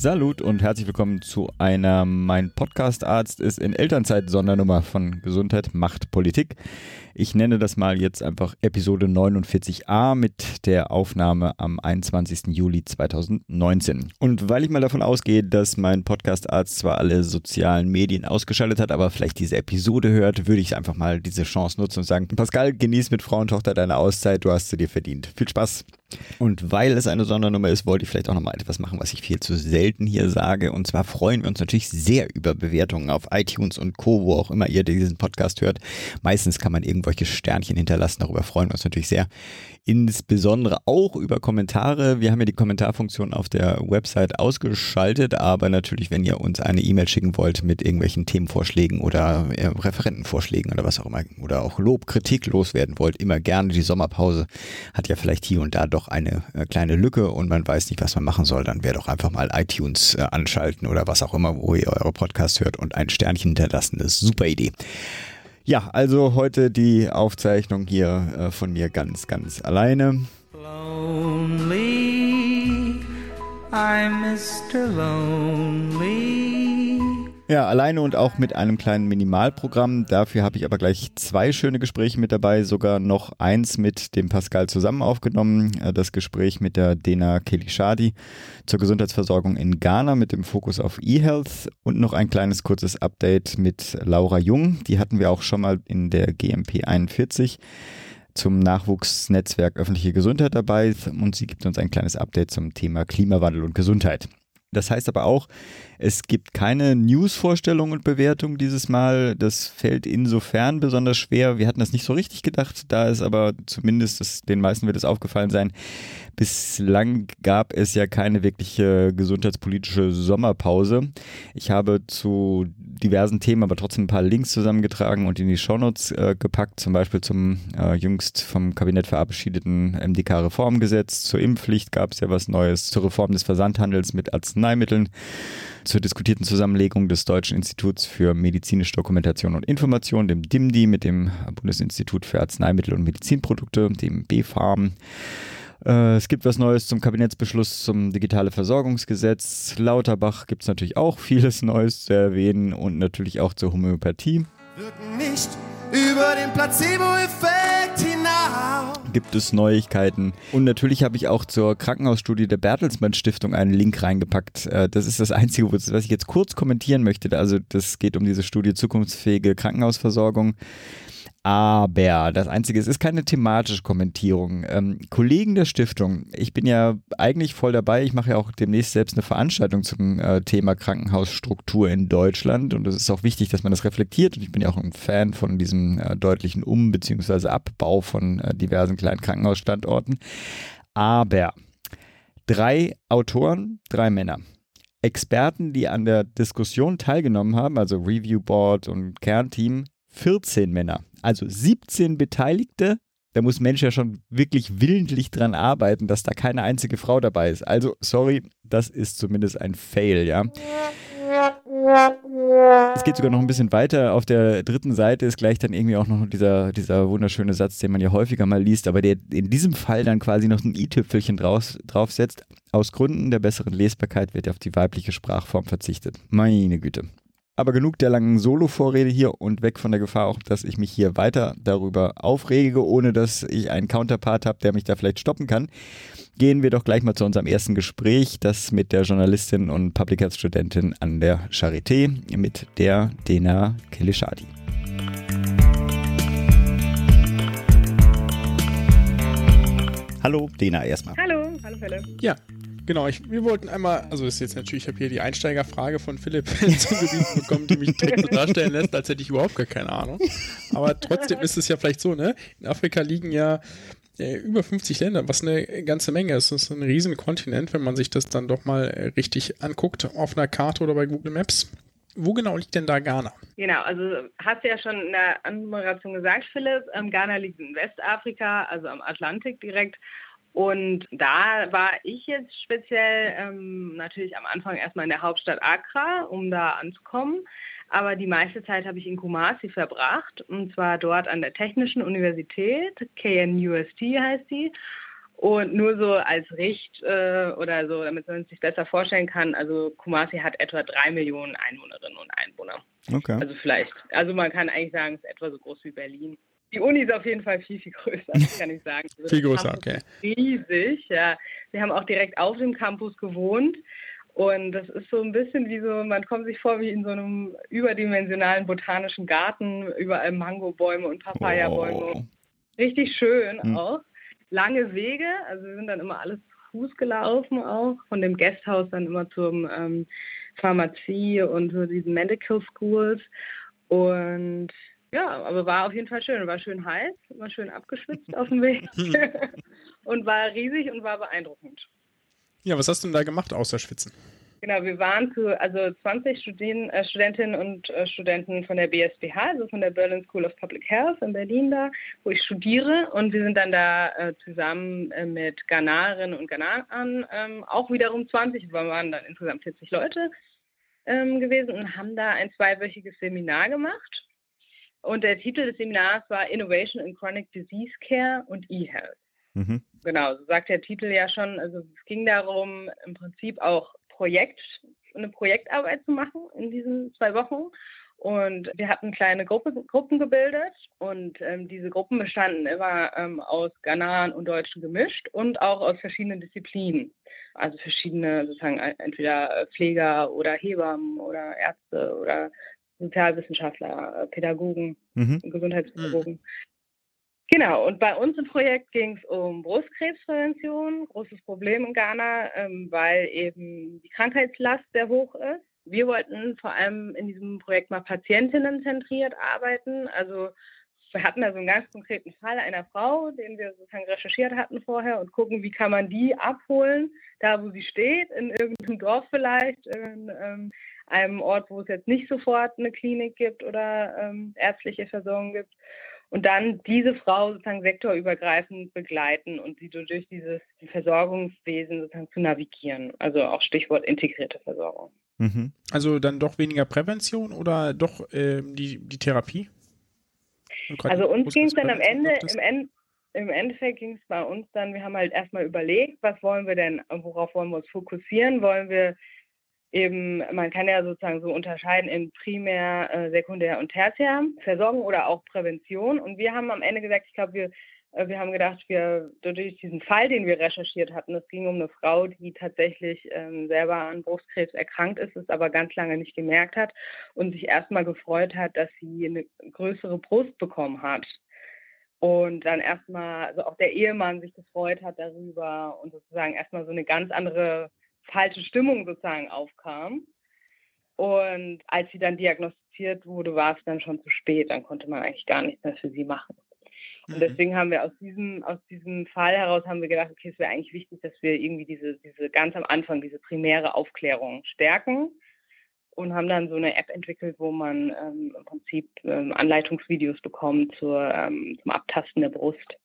Salut und herzlich willkommen zu einer Mein Podcast Arzt ist in Elternzeit Sondernummer von Gesundheit macht Politik. Ich nenne das mal jetzt einfach Episode 49a mit der Aufnahme am 21. Juli 2019. Und weil ich mal davon ausgehe, dass mein Podcast Arzt zwar alle sozialen Medien ausgeschaltet hat, aber vielleicht diese Episode hört, würde ich einfach mal diese Chance nutzen und sagen, Pascal, genieß mit Frau und Tochter deine Auszeit, du hast sie dir verdient. Viel Spaß! Und weil es eine Sondernummer ist, wollte ich vielleicht auch nochmal etwas machen, was ich viel zu selten hier sage. Und zwar freuen wir uns natürlich sehr über Bewertungen auf iTunes und Co., wo auch immer ihr diesen Podcast hört. Meistens kann man irgendwelche Sternchen hinterlassen. Darüber freuen wir uns natürlich sehr insbesondere auch über Kommentare. Wir haben ja die Kommentarfunktion auf der Website ausgeschaltet, aber natürlich, wenn ihr uns eine E-Mail schicken wollt mit irgendwelchen Themenvorschlägen oder äh, Referentenvorschlägen oder was auch immer, oder auch Lob, Kritik loswerden wollt, immer gerne. Die Sommerpause hat ja vielleicht hier und da doch eine äh, kleine Lücke und man weiß nicht, was man machen soll. Dann wäre doch einfach mal iTunes äh, anschalten oder was auch immer, wo ihr eure Podcast hört und ein Sternchen hinterlassen. Das ist eine super Idee. Ja, also heute die Aufzeichnung hier äh, von mir ganz, ganz alleine. Lonely, I'm Mr. Lonely. Ja, alleine und auch mit einem kleinen Minimalprogramm. Dafür habe ich aber gleich zwei schöne Gespräche mit dabei, sogar noch eins mit dem Pascal zusammen aufgenommen. Äh, das Gespräch mit der Dena Kelishadi zur Gesundheitsversorgung in Ghana mit dem Fokus auf E-Health und noch ein kleines kurzes Update mit Laura Jung. Die hatten wir auch schon mal in der GMP 41 zum Nachwuchsnetzwerk öffentliche Gesundheit dabei und sie gibt uns ein kleines Update zum Thema Klimawandel und Gesundheit. Das heißt aber auch, es gibt keine News-Vorstellung und Bewertung dieses Mal. Das fällt insofern besonders schwer. Wir hatten das nicht so richtig gedacht, da ist aber zumindest, das, den meisten wird es aufgefallen sein, bislang gab es ja keine wirkliche gesundheitspolitische Sommerpause. Ich habe zu diversen Themen aber trotzdem ein paar Links zusammengetragen und in die Shownotes äh, gepackt, zum Beispiel zum äh, jüngst vom Kabinett verabschiedeten MDK-Reformgesetz. Zur Impfpflicht gab es ja was Neues, zur Reform des Versandhandels mit Arzneimitteln, zur diskutierten Zusammenlegung des Deutschen Instituts für medizinische Dokumentation und Information, dem DIMDI, mit dem Bundesinstitut für Arzneimittel und Medizinprodukte, dem BfArM. Äh, es gibt was Neues zum Kabinettsbeschluss zum digitale Versorgungsgesetz. Lauterbach gibt es natürlich auch vieles Neues zu erwähnen und natürlich auch zur Homöopathie. Wirken nicht über den Placebo-Effekt hinaus. Gibt es Neuigkeiten. Und natürlich habe ich auch zur Krankenhausstudie der Bertelsmann Stiftung einen Link reingepackt. Äh, das ist das Einzige, was ich jetzt kurz kommentieren möchte. Also das geht um diese Studie zukunftsfähige Krankenhausversorgung. Aber das Einzige, es ist keine thematische Kommentierung. Ähm, Kollegen der Stiftung, ich bin ja eigentlich voll dabei. Ich mache ja auch demnächst selbst eine Veranstaltung zum äh, Thema Krankenhausstruktur in Deutschland. Und es ist auch wichtig, dass man das reflektiert. Und ich bin ja auch ein Fan von diesem äh, deutlichen Um- bzw. Abbau von äh, diversen kleinen Krankenhausstandorten. Aber drei Autoren, drei Männer. Experten, die an der Diskussion teilgenommen haben, also Review Board und Kernteam, 14 Männer. Also 17 Beteiligte. Da muss Mensch ja schon wirklich willentlich dran arbeiten, dass da keine einzige Frau dabei ist. Also, sorry, das ist zumindest ein Fail, ja. Es geht sogar noch ein bisschen weiter. Auf der dritten Seite ist gleich dann irgendwie auch noch dieser, dieser wunderschöne Satz, den man ja häufiger mal liest, aber der in diesem Fall dann quasi noch ein i-Tüpfelchen drauf, draufsetzt. Aus Gründen der besseren Lesbarkeit wird auf die weibliche Sprachform verzichtet. Meine Güte. Aber genug der langen Solo-Vorrede hier und weg von der Gefahr auch, dass ich mich hier weiter darüber aufrege, ohne dass ich einen Counterpart habe, der mich da vielleicht stoppen kann. Gehen wir doch gleich mal zu unserem ersten Gespräch, das mit der Journalistin und Public Health Studentin an der Charité, mit der Dena Kelishadi. Hallo, Dena erstmal. Hallo, hallo Philipp. Ja, Genau, ich, wir wollten einmal, also ist jetzt natürlich, ich habe hier die Einsteigerfrage von Philipp zugewiesen bekommen, die mich direkt so darstellen lässt, als hätte ich überhaupt gar keine Ahnung. Aber trotzdem ist es ja vielleicht so, ne? In Afrika liegen ja äh, über 50 Länder, was eine ganze Menge ist. Das ist ein riesen Kontinent, wenn man sich das dann doch mal äh, richtig anguckt auf einer Karte oder bei Google Maps. Wo genau liegt denn da Ghana? Genau, also hast du ja schon in der Anmoderation gesagt, Philipp, ähm, Ghana liegt in Westafrika, also am Atlantik direkt. Und da war ich jetzt speziell ähm, natürlich am Anfang erstmal in der Hauptstadt Accra, um da anzukommen. Aber die meiste Zeit habe ich in Kumasi verbracht, und zwar dort an der Technischen Universität, KNUST heißt die. Und nur so als Richt äh, oder so, damit man es sich besser vorstellen kann, also Kumasi hat etwa drei Millionen Einwohnerinnen und Einwohner. Okay. Also vielleicht, also man kann eigentlich sagen, es ist etwa so groß wie Berlin. Die Uni ist auf jeden Fall viel, viel größer, kann ich sagen. Also viel größer, okay. Riesig, ja. Wir haben auch direkt auf dem Campus gewohnt. Und das ist so ein bisschen wie so, man kommt sich vor wie in so einem überdimensionalen botanischen Garten, überall Mangobäume und Papaya-Bäume. Oh. Richtig schön Hm. auch. Lange Wege, also wir sind dann immer alles zu Fuß gelaufen auch, von dem Guesthouse dann immer zum ähm, Pharmazie und zu diesen Medical Schools. Und ja, aber war auf jeden Fall schön. War schön heiß, war schön abgeschwitzt auf dem Weg und war riesig und war beeindruckend. Ja, was hast du denn da gemacht außer Schwitzen? Genau, wir waren zu also 20 Studien, äh, Studentinnen und äh, Studenten von der BSBH, also von der Berlin School of Public Health in Berlin da, wo ich studiere. Und wir sind dann da äh, zusammen äh, mit Ghanarinnen und Ghanarern, ähm, auch wiederum 20, wir waren dann insgesamt 40 Leute ähm, gewesen und haben da ein zweiwöchiges Seminar gemacht. Und der Titel des Seminars war Innovation in Chronic Disease Care und E-Health. Mhm. Genau, so sagt der Titel ja schon. Also es ging darum, im Prinzip auch Projekt, eine Projektarbeit zu machen in diesen zwei Wochen. Und wir hatten kleine Gruppe, Gruppen gebildet und ähm, diese Gruppen bestanden immer ähm, aus Ghanaren und Deutschen gemischt und auch aus verschiedenen Disziplinen. Also verschiedene sozusagen entweder Pfleger oder Hebammen oder Ärzte oder Sozialwissenschaftler, Pädagogen, Mhm. Gesundheitspädagogen. Genau, und bei uns im Projekt ging es um Brustkrebsprävention, großes Problem in Ghana, ähm, weil eben die Krankheitslast sehr hoch ist. Wir wollten vor allem in diesem Projekt mal Patientinnen zentriert arbeiten. Also wir hatten da so einen ganz konkreten Fall einer Frau, den wir sozusagen recherchiert hatten vorher und gucken, wie kann man die abholen, da wo sie steht, in irgendeinem Dorf vielleicht, in ähm, einem Ort, wo es jetzt nicht sofort eine Klinik gibt oder ähm, ärztliche Versorgung gibt und dann diese Frau sozusagen sektorübergreifend begleiten und sie so durch dieses Versorgungswesen sozusagen zu navigieren. Also auch Stichwort integrierte Versorgung. Mhm. Also dann doch weniger Prävention oder doch ähm, die, die Therapie? Also uns ging es dann am Ende, im, End, im Endeffekt ging es bei uns dann, wir haben halt erstmal überlegt, was wollen wir denn, worauf wollen wir uns fokussieren? Wollen wir eben, man kann ja sozusagen so unterscheiden in Primär, äh, Sekundär und Tertiär, Versorgung oder auch Prävention. Und wir haben am Ende gesagt, ich glaube, wir, äh, wir haben gedacht, wir durch diesen Fall, den wir recherchiert hatten, es ging um eine Frau, die tatsächlich ähm, selber an Brustkrebs erkrankt ist, es aber ganz lange nicht gemerkt hat und sich erstmal gefreut hat, dass sie eine größere Brust bekommen hat. Und dann erstmal, also auch der Ehemann sich gefreut hat darüber und sozusagen erstmal so eine ganz andere falsche Stimmung sozusagen aufkam. Und als sie dann diagnostiziert wurde, war es dann schon zu spät. Dann konnte man eigentlich gar nichts mehr für sie machen. Und Mhm. deswegen haben wir aus diesem, aus diesem Fall heraus haben wir gedacht, okay, es wäre eigentlich wichtig, dass wir irgendwie diese, diese ganz am Anfang, diese primäre Aufklärung stärken und haben dann so eine App entwickelt, wo man ähm, im Prinzip ähm, Anleitungsvideos bekommt zur, ähm, zum Abtasten der Brust.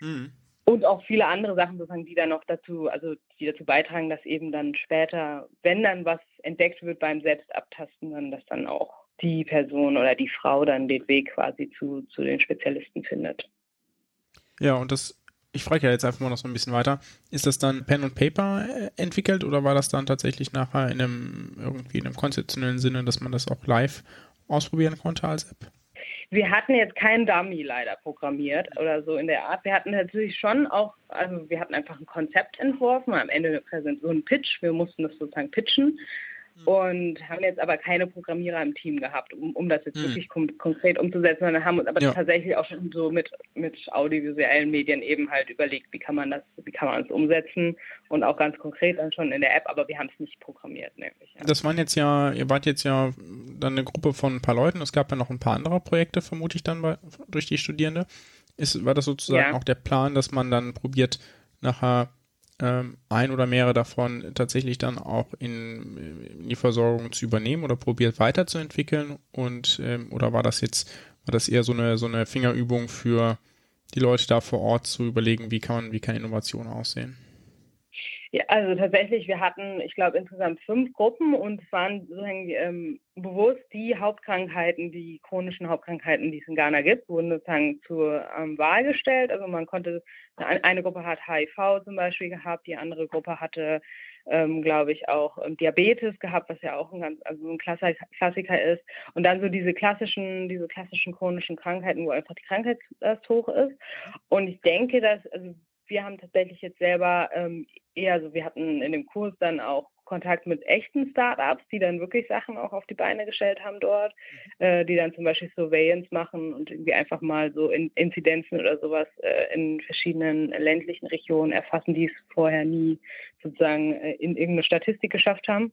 Mhm. Und auch viele andere Sachen sozusagen, die dann noch dazu, also die dazu beitragen, dass eben dann später, wenn dann was entdeckt wird beim Selbstabtasten, dann dass dann auch die Person oder die Frau dann den Weg quasi zu, zu den Spezialisten findet. Ja, und das, ich frage ja jetzt einfach mal noch so ein bisschen weiter. Ist das dann Pen und Paper äh, entwickelt oder war das dann tatsächlich nachher in einem, irgendwie in einem konzeptionellen Sinne, dass man das auch live ausprobieren konnte als App? Wir hatten jetzt keinen Dummy leider programmiert oder so in der Art. Wir hatten natürlich schon auch, also wir hatten einfach ein Konzept entworfen, am Ende so ein Pitch, wir mussten das sozusagen pitchen und haben jetzt aber keine Programmierer im Team gehabt, um, um das jetzt Hm. wirklich kon konkret umzusetzen, sondern haben uns aber Ja. tatsächlich auch schon so mit, mit audiovisuellen Medien eben halt überlegt, wie kann man das, wie kann man es umsetzen und auch ganz konkret dann schon in der App, aber wir haben es nicht programmiert, nämlich. Ja. Das waren jetzt ja, ihr wart jetzt ja dann eine Gruppe von ein paar Leuten. Es gab ja noch ein paar andere Projekte, vermute ich dann bei, durch die Studierende. Ist, war das sozusagen Ja. auch der Plan, dass man dann probiert, nachher ähm, ein oder mehrere davon tatsächlich dann auch in, in die Versorgung zu übernehmen oder probiert weiterzuentwickeln und ähm, oder war das jetzt war das eher so eine so eine Fingerübung für die Leute da vor Ort zu überlegen, wie kann wie kann Innovation aussehen? Ja, also tatsächlich, wir hatten, ich glaube, insgesamt fünf Gruppen und es waren sozusagen ähm, bewusst die Hauptkrankheiten, die chronischen Hauptkrankheiten, die es in Ghana gibt, wurden sozusagen zur ähm, Wahl gestellt. Also man konnte, eine Gruppe hat HIV zum Beispiel gehabt, die andere Gruppe hatte, ähm, glaube ich, auch ähm, Diabetes gehabt, was ja auch ein ganz, also ein Klassiker ist. Und dann so diese klassischen, diese klassischen chronischen Krankheiten, wo einfach die Krankheitslast hoch ist. Und ich denke, dass, also wir haben tatsächlich jetzt selber ähm, eher, also wir hatten in dem Kurs dann auch Kontakt mit echten Startups, die dann wirklich Sachen auch auf die Beine gestellt haben dort, mhm. äh, die dann zum Beispiel Surveillance machen und irgendwie einfach mal so in Inzidenzen oder sowas äh, in verschiedenen ländlichen Regionen erfassen, die es vorher nie sozusagen äh, in irgendeine Statistik geschafft haben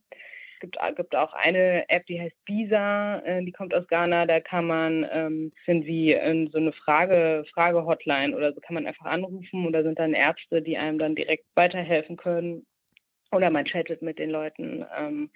gibt, gibt auch eine App, die heißt Bisa, äh, die kommt aus Ghana. Da kann man, ähm, sind wie in so eine Frage, Frage-Hotline oder so kann man einfach anrufen oder sind dann Ärzte, die einem dann direkt weiterhelfen können. Oder man chattet mit den Leuten. Ähm,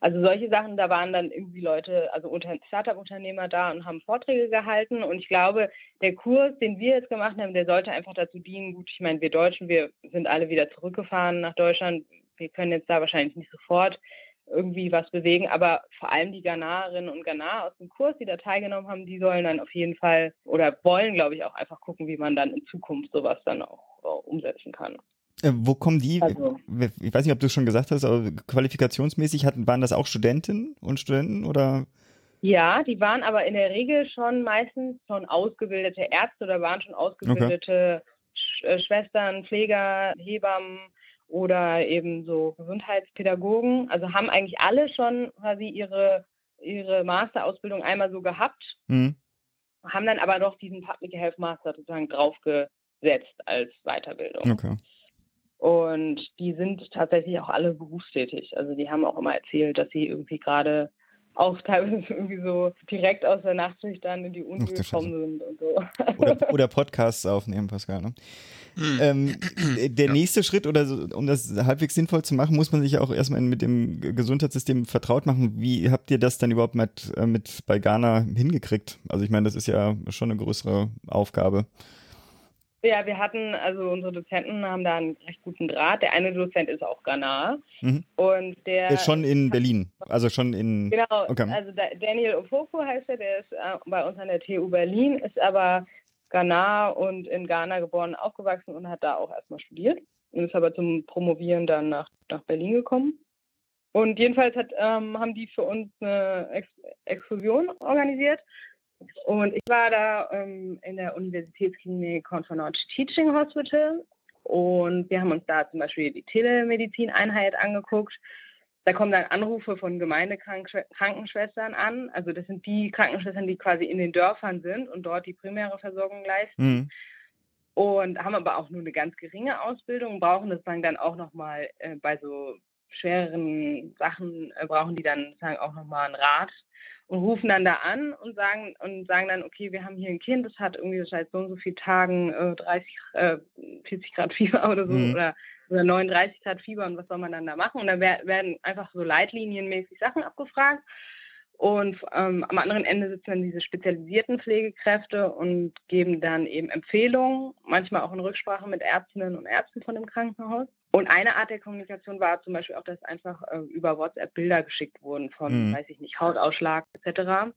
also solche Sachen, da waren dann irgendwie Leute, also Startup-Unternehmer da und haben Vorträge gehalten. Und ich glaube, der Kurs, den wir jetzt gemacht haben, der sollte einfach dazu dienen, gut, ich meine, wir Deutschen, wir sind alle wieder zurückgefahren nach Deutschland. Wir können jetzt da wahrscheinlich nicht sofort irgendwie was bewegen. Aber vor allem die Ghanarinnen und Ghanaer aus dem Kurs, die da teilgenommen haben, die sollen dann auf jeden Fall oder wollen, glaube ich, auch einfach gucken, wie man dann in Zukunft sowas dann auch uh, umsetzen kann. Äh, wo kommen die? Also, ich weiß nicht, ob du es schon gesagt hast, aber qualifikationsmäßig hatten, waren das auch Studentinnen und Studenten oder? Ja, die waren aber in der Regel schon meistens schon ausgebildete Ärzte oder waren schon ausgebildete okay. Sch äh, Schwestern, Pfleger, Hebammen oder eben so Gesundheitspädagogen. Also haben eigentlich alle schon quasi ihre, ihre Masterausbildung einmal so gehabt, mhm. haben dann aber noch diesen Public Health Master sozusagen draufgesetzt als Weiterbildung. Okay. Und die sind tatsächlich auch alle berufstätig. Also die haben auch immer erzählt, dass sie irgendwie gerade auch teilweise irgendwie so direkt aus der Nachtschicht dann in die Uni Ach, gekommen sind und so. Oder, oder Podcasts aufnehmen, Pascal. Ne? Mhm. Ähm, der ja. nächste Schritt, oder so, um das halbwegs sinnvoll zu machen, muss man sich auch erstmal mit dem Gesundheitssystem vertraut machen. Wie habt ihr das dann überhaupt mit, äh, mit bei Ghana hingekriegt? Also ich meine, das ist ja schon eine größere Aufgabe. Ja, wir hatten, also unsere Dozenten haben da einen recht guten Draht. Der eine Dozent ist auch Ghana. Mhm. Und der, der ist schon in Berlin. Also schon in. Genau, okay. also Daniel Ofoko heißt er, der ist äh, bei uns an der TU Berlin, ist aber Ghana und in Ghana geboren, aufgewachsen und hat da auch erstmal studiert. Und ist aber zum Promovieren dann nach, nach Berlin gekommen. Und jedenfalls hat, ähm, haben die für uns eine Ex Exkursion organisiert und ich war da ähm, in der Universitätsklinik Confernot Teaching Hospital und wir haben uns da zum Beispiel die Telemedizin-Einheit angeguckt. Da kommen dann Anrufe von Gemeindekrankenschwestern an. Also das sind die Krankenschwestern, die quasi in den Dörfern sind und dort die primäre Versorgung leisten. Mhm. Und haben aber auch nur eine ganz geringe Ausbildung, brauchen das dann auch nochmal äh, bei so schwereren Sachen, äh, brauchen die dann sagen, auch nochmal einen Rat und rufen dann da an und sagen und sagen dann, okay, wir haben hier ein Kind, das hat irgendwie seit so und so vielen Tagen äh, 30, äh, 40 Grad Fieber oder so mhm. oder, oder 39 Grad Fieber und was soll man dann da machen? Und dann werden einfach so leitlinienmäßig Sachen abgefragt. Und ähm, am anderen Ende sitzen dann diese spezialisierten Pflegekräfte und geben dann eben Empfehlungen, manchmal auch in Rücksprache mit Ärztinnen und Ärzten von dem Krankenhaus. Und eine Art der Kommunikation war zum Beispiel auch, dass einfach äh, über WhatsApp Bilder geschickt wurden von, mhm. weiß ich nicht, Hautausschlag etc.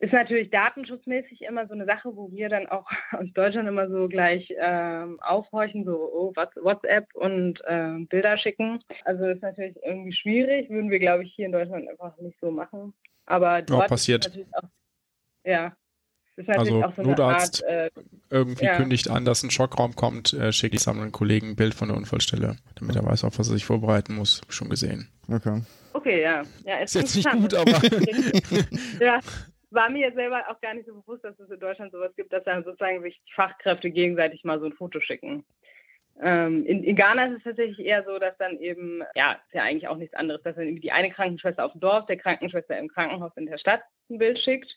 Ist natürlich datenschutzmäßig immer so eine Sache, wo wir dann auch aus Deutschland immer so gleich ähm, aufhorchen, so oh, WhatsApp und äh, Bilder schicken. Also ist natürlich irgendwie schwierig, würden wir, glaube ich, hier in Deutschland einfach nicht so machen. Aber dort ja, passiert. Auch, ja, also so Notarzt Art, äh, irgendwie ja. kündigt an, dass ein Schockraum kommt, äh, schicke ich sammeln Kollegen ein Bild von der Unfallstelle, damit er weiß, auf was er sich vorbereiten muss. Schon gesehen. Okay. Okay, ja. ja ist, ist jetzt nicht gut, aber. ja, war mir selber auch gar nicht so bewusst, dass es in Deutschland sowas gibt, dass dann sozusagen sich Fachkräfte gegenseitig mal so ein Foto schicken. Ähm, in, in, Ghana ist es tatsächlich eher so, dass dann eben, ja, ist ja eigentlich auch nichts anderes, dass dann die eine Krankenschwester auf dem Dorf, der Krankenschwester im Krankenhaus in der Stadt ein Bild schickt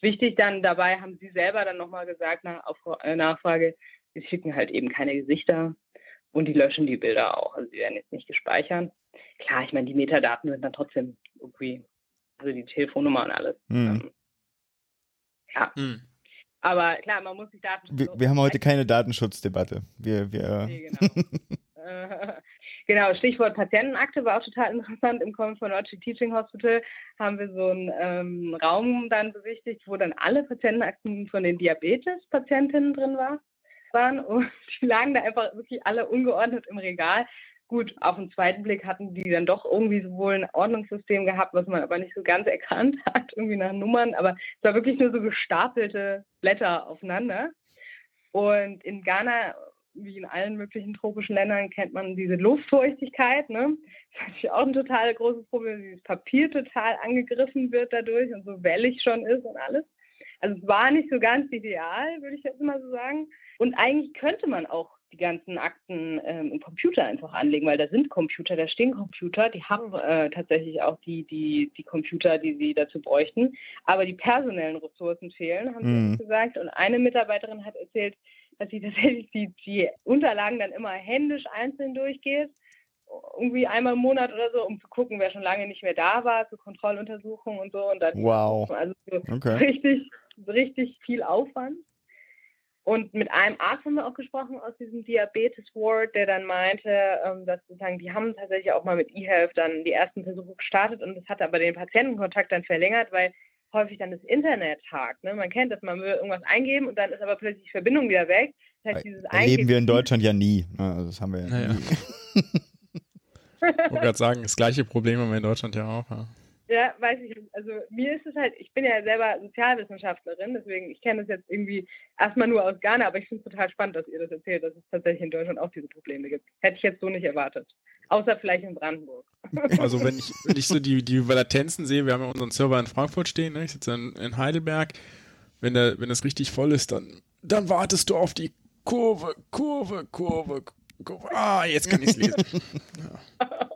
Wichtig dann dabei haben Sie selber dann nochmal gesagt nach auf, äh, Nachfrage, Sie schicken halt eben keine Gesichter, und die löschen die Bilder auch. Also die werden jetzt nicht gespeichert. Klar, ich meine, die Metadaten sind dann trotzdem irgendwie, also die Telefonnummer und alles. Hm. Ähm, ja. Hm. Aber klar, man muss sich Daten. Wir, wir haben heute keine Datenschutzdebatte. Wir, wir, Nee, genau. Genau, Stichwort Patientenakte war auch total interessant. Im Common for Teaching Hospital haben wir so einen ähm, Raum dann besichtigt, wo dann alle Patientenakten von den Diabetes-Patientinnen drin war, waren. Und die lagen da einfach wirklich alle ungeordnet im Regal. Gut, auf den zweiten Blick hatten die dann doch irgendwie wohl ein Ordnungssystem gehabt, was man aber nicht so ganz erkannt hat, irgendwie nach Nummern. Aber es war wirklich nur so gestapelte Blätter aufeinander. Und in Ghana wie in allen möglichen tropischen Ländern kennt man diese Luftfeuchtigkeit. Ne? Das ist natürlich auch ein total großes Problem, wie das Papier total angegriffen wird dadurch und so wellig schon ist und alles. Also es war nicht so ganz ideal, würde ich jetzt mal so sagen. Und eigentlich könnte man auch die ganzen Akten ähm, im Computer einfach anlegen, weil da sind Computer, da stehen Computer, die haben äh, tatsächlich auch die, die, die Computer, die sie dazu bräuchten. Aber die personellen Ressourcen fehlen, haben Mhm. sie gesagt. Und eine Mitarbeiterin hat erzählt, dass sie tatsächlich die, die Unterlagen dann immer händisch einzeln durchgeht, irgendwie einmal im Monat oder so, um zu gucken, wer schon lange nicht mehr da war, zur Kontrolluntersuchung und so. Und dann Wow. also so Okay. richtig, richtig viel Aufwand. Und mit einem Arzt haben wir auch gesprochen aus diesem Diabetes Ward, der dann meinte, ähm, dass sozusagen, die haben tatsächlich auch mal mit eHealth dann die ersten Versuche gestartet und das hat aber den Patientenkontakt dann verlängert, weil häufig dann das Internet hakt. Ne? Man kennt das, man will irgendwas eingeben und dann ist aber plötzlich die Verbindung wieder weg. Das heißt, dieses Erleben wir in Eingeben- Deutschland ja nie. Ne, Also das haben wir ja Naja. nie. Ich wollte gerade sagen, das gleiche Problem haben wir in Deutschland ja auch. Ja. Ja, weiß ich. Also mir ist es halt, ich bin ja selber Sozialwissenschaftlerin, deswegen, ich kenne das jetzt irgendwie erstmal nur aus Ghana, aber ich finde es total spannend, dass ihr das erzählt, dass es tatsächlich in Deutschland auch diese Probleme gibt. Hätte ich jetzt so nicht erwartet. Außer vielleicht in Brandenburg. Also wenn ich, wenn ich so die, die Latenzen sehe, wir haben ja unseren Server in Frankfurt stehen, ne? ich sitze in, in Heidelberg, wenn der, wenn das richtig voll ist, dann, dann wartest du auf die Kurve, Kurve, Kurve, Kurve. Ah, jetzt kann ich es lesen. Ja,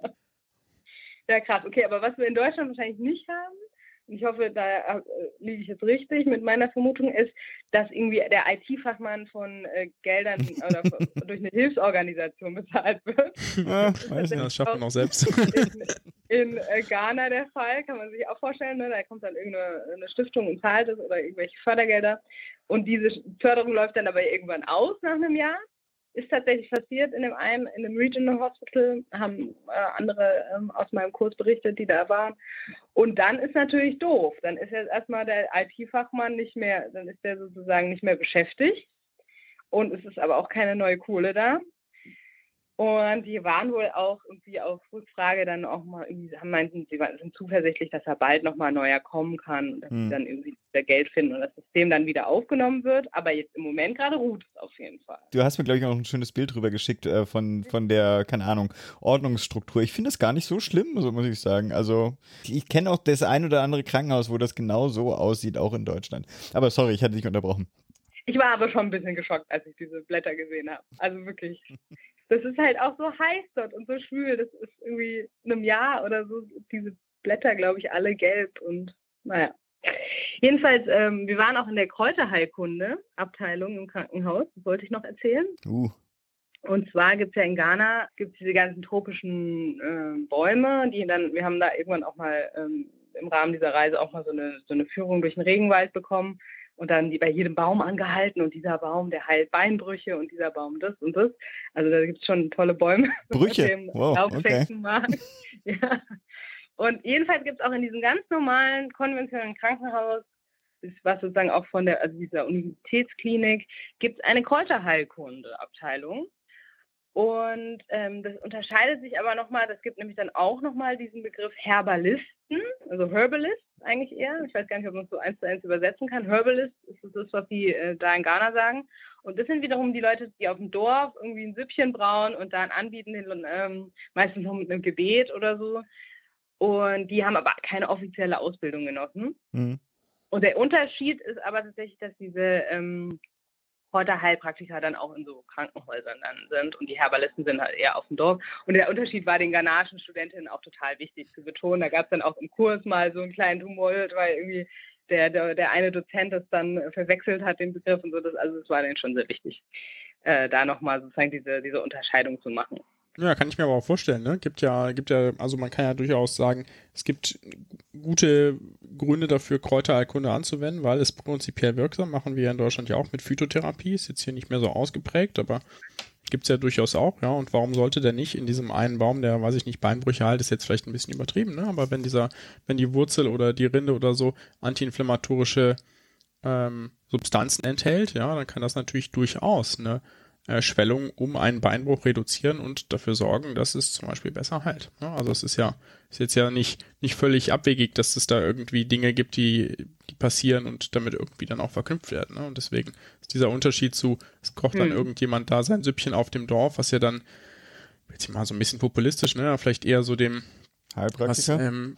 krass. Okay, aber was wir in Deutschland wahrscheinlich nicht haben, und ich hoffe, da äh, liege ich jetzt richtig mit meiner Vermutung, ist, dass irgendwie der IT-Fachmann von äh, Geldern oder durch eine Hilfsorganisation bezahlt wird. Ja, weiß Ja, nicht. das schafft man auch selbst. in, in äh, Ghana der Fall, kann man sich auch vorstellen. Ne? Da kommt dann irgendeine eine Stiftung und zahlt es oder irgendwelche Fördergelder. Und diese Förderung läuft dann aber irgendwann aus nach einem Jahr. Ist tatsächlich passiert in dem einen, in dem Regional Hospital, haben äh, andere ähm, aus meinem Kurs berichtet, die da waren. Und dann ist natürlich doof. Dann ist jetzt erstmal der IT-Fachmann nicht mehr, dann ist der sozusagen nicht mehr beschäftigt. Und es ist aber auch keine neue Kohle da. Und die waren wohl auch irgendwie auf Rückfrage dann auch mal irgendwie, haben meinten, sie sind zuversichtlich, dass er bald nochmal neuer kommen kann und dass Hm. sie dann irgendwie wieder Geld finden und das System dann wieder aufgenommen wird. Aber jetzt im Moment gerade ruht es auf jeden Fall. Du hast mir, glaube ich, auch ein schönes Bild drüber geschickt äh, von, von der, keine Ahnung, Ordnungsstruktur. Ich finde es gar nicht so schlimm, so muss ich sagen. Also, ich kenne auch das ein oder andere Krankenhaus, wo das genau so aussieht, auch in Deutschland. Aber sorry, ich hatte dich unterbrochen. Ich war aber schon ein bisschen geschockt, als ich diese Blätter gesehen habe. Also wirklich. Das ist halt auch so heiß dort und so schwül. Das ist irgendwie in einem Jahr oder so, diese Blätter, glaube ich, alle gelb und naja. Jedenfalls, ähm, wir waren auch in der Kräuterheilkunde-Abteilung im Krankenhaus, das wollte ich noch erzählen. Uh, Und zwar gibt es ja in Ghana gibt's diese ganzen tropischen äh, Bäume, die dann, wir haben da irgendwann auch mal ähm, im Rahmen dieser Reise auch mal so eine, so eine Führung durch den Regenwald bekommen und dann die bei jedem Baum angehalten und dieser Baum, der heilt Beinbrüche und dieser Baum das und das. Also da gibt es schon tolle Bäume. Brüche? Wow, mag. ja. Und jedenfalls gibt es auch in diesem ganz normalen konventionellen Krankenhaus, ist was sozusagen auch von der, also dieser Universitätsklinik, gibt es eine Kräuterheilkunde-Abteilung. Und ähm, das unterscheidet sich aber nochmal, das gibt nämlich dann auch nochmal diesen Begriff Herbalisten, also Herbalist eigentlich eher. Ich weiß gar nicht, ob man es so eins zu eins übersetzen kann. Herbalist ist das, was die äh, da in Ghana sagen. Und das sind wiederum die Leute, die auf dem Dorf irgendwie ein Süppchen brauen und dann anbieten, den, ähm, meistens noch mit einem Gebet oder so. Und die haben aber keine offizielle Ausbildung genossen. hm. Und der Unterschied ist aber tatsächlich, dass diese ähm, Kräuterheilpraktiker dann auch in so Krankenhäusern dann sind und die Herbalisten sind halt eher auf dem Dorf. Und der Unterschied war den ghanaischen Studentinnen auch total wichtig zu betonen. Da gab es dann auch im Kurs mal so einen kleinen Tumult, weil irgendwie der, der, der eine Dozent das dann verwechselt hat, den Begriff und so. Das, also das war denen schon sehr wichtig. äh, da nochmal sozusagen diese, diese Unterscheidung zu machen. Ja, kann ich mir aber auch vorstellen, ne? Gibt ja, gibt ja, also man kann ja durchaus sagen, es gibt gute Gründe dafür, Kräuterheilkunde anzuwenden, weil es prinzipiell wirksam machen wir in Deutschland ja auch mit Phytotherapie, ist jetzt hier nicht mehr so ausgeprägt, aber gibt es ja durchaus auch, ja. Und warum sollte der nicht in diesem einen Baum, der, weiß ich nicht, Beinbrüche halt, ist jetzt vielleicht ein bisschen übertrieben, ne? Aber wenn dieser, wenn die Wurzel oder die Rinde oder so antiinflammatorische ähm, Substanzen enthält, ja, dann kann das natürlich durchaus äh, Schwellung um einen Beinbruch reduzieren und dafür sorgen, dass es zum Beispiel besser heilt. Ja, also es ist ja, ist jetzt ja nicht, nicht völlig abwegig, dass es da irgendwie Dinge gibt, die, die passieren und damit irgendwie dann auch verknüpft werden. Ne? Und deswegen ist dieser Unterschied zu, es kocht dann mhm. irgendjemand da sein Süppchen auf dem Dorf, was ja dann, jetzt mal so ein bisschen populistisch, ne, vielleicht eher so dem Heilpraktiker? Was, ähm,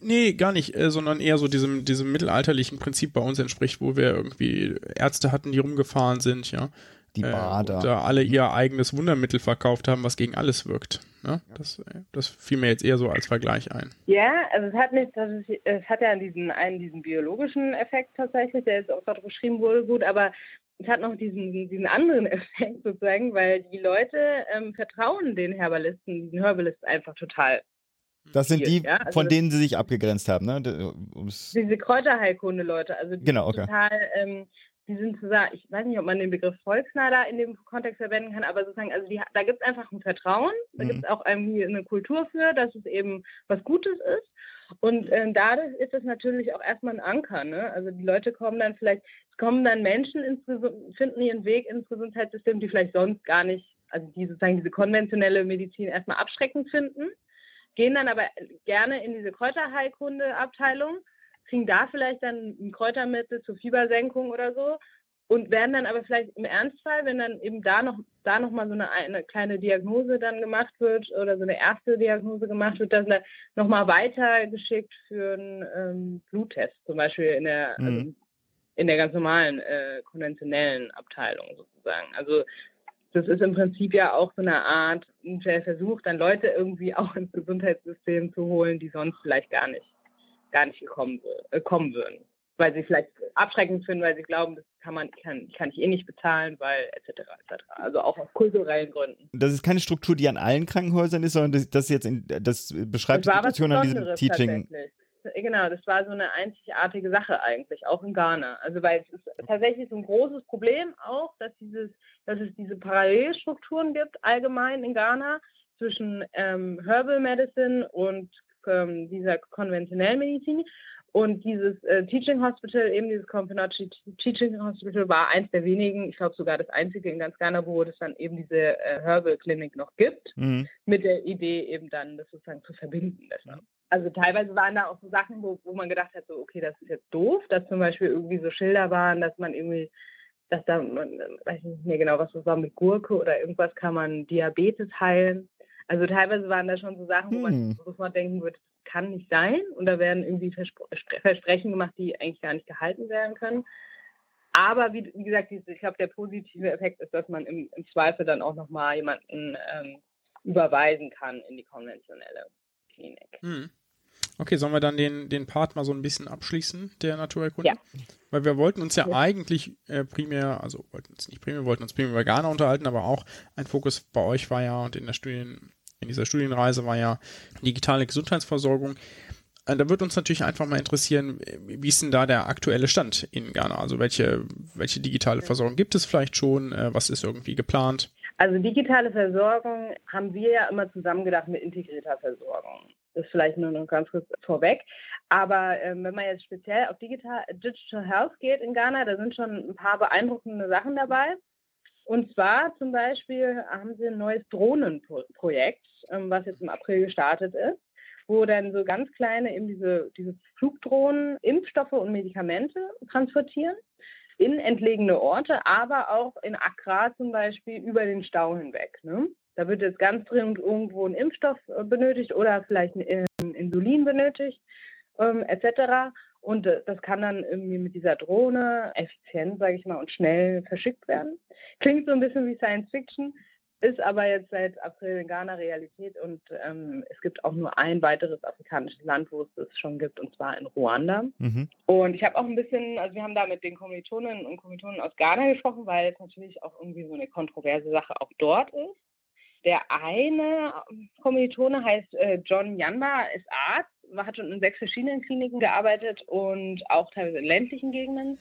Nee, gar nicht, äh, sondern eher so diesem, diesem mittelalterlichen Prinzip bei uns entspricht, wo wir irgendwie Ärzte hatten, die rumgefahren sind, ja. Die Bader. Äh, da alle ihr eigenes Wundermittel verkauft haben, was gegen alles wirkt. Ne? Das, äh, das fiel mir jetzt eher so als Vergleich ein. Ja, also es hat nicht, also es hat ja diesen einen diesen biologischen Effekt tatsächlich, der jetzt auch dort beschrieben wurde, gut, aber es hat noch diesen, diesen anderen Effekt sozusagen, weil die Leute ähm, vertrauen den Herbalisten, diesen Herbalisten einfach total das sind die, ja? also von denen sie sich abgegrenzt haben, ne? Um's diese Kräuterheilkunde-Leute, also die genau, okay. total, ähm, die sind sozusagen, ich weiß nicht, ob man den Begriff Volksneider in dem Kontext verwenden kann, aber sozusagen, also die, da gibt es einfach ein Vertrauen, da mhm. gibt es auch irgendwie eine Kultur für, dass es eben was Gutes ist. Und ähm, dadurch ist es natürlich auch erstmal ein Anker. Ne? Also die Leute kommen dann vielleicht, es kommen dann Menschen ins finden ihren Weg ins Gesundheitssystem, die vielleicht sonst gar nicht, also die sozusagen diese konventionelle Medizin erstmal abschreckend finden gehen dann aber gerne in diese Kräuterheilkunde-Abteilung, kriegen da vielleicht dann ein Kräutermittel zur Fiebersenkung oder so und werden dann aber vielleicht im Ernstfall, wenn dann eben da noch da noch mal so eine, eine kleine Diagnose dann gemacht wird oder so eine erste Diagnose gemacht wird, dann noch mal weitergeschickt für einen ähm, Bluttest, zum Beispiel in der mhm. also in der ganz normalen äh, konventionellen Abteilung sozusagen. Also das ist im Prinzip ja auch so eine Art der Versuch, dann Leute irgendwie auch ins Gesundheitssystem zu holen, die sonst vielleicht gar nicht, gar nicht gekommen, äh, kommen würden. Weil sie vielleicht abschreckend finden, weil sie glauben, das kann man, kann, kann ich eh nicht bezahlen, weil etc. etc. Also auch aus kulturellen Gründen. Das ist keine Struktur, die an allen Krankenhäusern ist, sondern das, das jetzt in, das beschreibt das die Situation an diesem Teaching. Genau, das war so eine einzigartige Sache eigentlich, auch in Ghana. Also weil es ist tatsächlich so ein großes Problem auch, dass dieses dass es diese Parallelstrukturen gibt allgemein in Ghana zwischen ähm, Herbal Medicine und ähm, dieser konventionellen Medizin. Und dieses äh, Teaching Hospital, eben dieses Confinachi Teaching Hospital, war eins der wenigen, ich glaube sogar das einzige in ganz Ghana, wo es dann eben diese äh, Herbal Clinic noch gibt, mhm. mit der Idee eben dann das sozusagen zu verbinden. Das, Also teilweise waren da auch so Sachen, wo, wo man gedacht hat, so okay, das ist jetzt doof, dass zum Beispiel irgendwie so Schilder waren, dass man irgendwie dass da, man, weiß ich nicht mehr genau, was das war, mit Gurke oder irgendwas kann man Diabetes heilen. Also teilweise waren da schon so Sachen, wo man hm. sofort denken würde, das kann nicht sein. Und da werden irgendwie Verspr Versprechen gemacht, die eigentlich gar nicht gehalten werden können. Aber wie, wie gesagt, ich glaube, der positive Effekt ist, dass man im, im Zweifel dann auch nochmal jemanden ähm, überweisen kann in die konventionelle Klinik. Hm. Okay, sollen wir dann den, den Part mal so ein bisschen abschließen, der Naturerkunde? Ja. Weil wir wollten uns ja, ja. eigentlich äh, primär, also wollten uns nicht primär, wollten uns primär über Ghana unterhalten, aber auch ein Fokus bei euch war ja und in der Studien, in dieser Studienreise war ja digitale Gesundheitsversorgung. Äh, da wird uns natürlich einfach mal interessieren, wie ist denn da der aktuelle Stand in Ghana? Also welche, welche digitale Versorgung gibt es vielleicht schon? Äh, was ist irgendwie geplant? Also digitale Versorgung haben wir ja immer zusammen gedacht mit integrierter Versorgung. Das ist vielleicht nur noch ganz kurz vorweg. Aber ähm, wenn man jetzt speziell auf Digital, Digital Health geht in Ghana, da sind schon ein paar beeindruckende Sachen dabei. Und zwar zum Beispiel haben sie ein neues Drohnenprojekt, ähm, was jetzt im April gestartet ist, wo dann so ganz kleine eben diese, diese Flugdrohnen Impfstoffe und Medikamente transportieren in entlegene Orte, aber auch in Accra zum Beispiel über den Stau hinweg. Ne? Da wird jetzt ganz dringend irgendwo ein Impfstoff äh, benötigt oder vielleicht ein Insulin benötigt, ähm, etc. Und äh, das kann dann irgendwie mit dieser Drohne effizient, sage ich mal, und schnell verschickt werden. Klingt so ein bisschen wie Science Fiction, ist aber jetzt seit April in Ghana Realität und ähm, es gibt auch nur ein weiteres afrikanisches Land, wo es das schon gibt, und zwar in Ruanda. Mhm. Und ich habe auch ein bisschen, also wir haben da mit den Kommilitoninnen und Kommilitonen aus Ghana gesprochen, weil es natürlich auch irgendwie so eine kontroverse Sache auch dort ist. Der eine Kommilitone heißt äh, John Yanba, ist Arzt, hat schon in sechs verschiedenen Kliniken gearbeitet und auch teilweise in ländlichen Gegenden.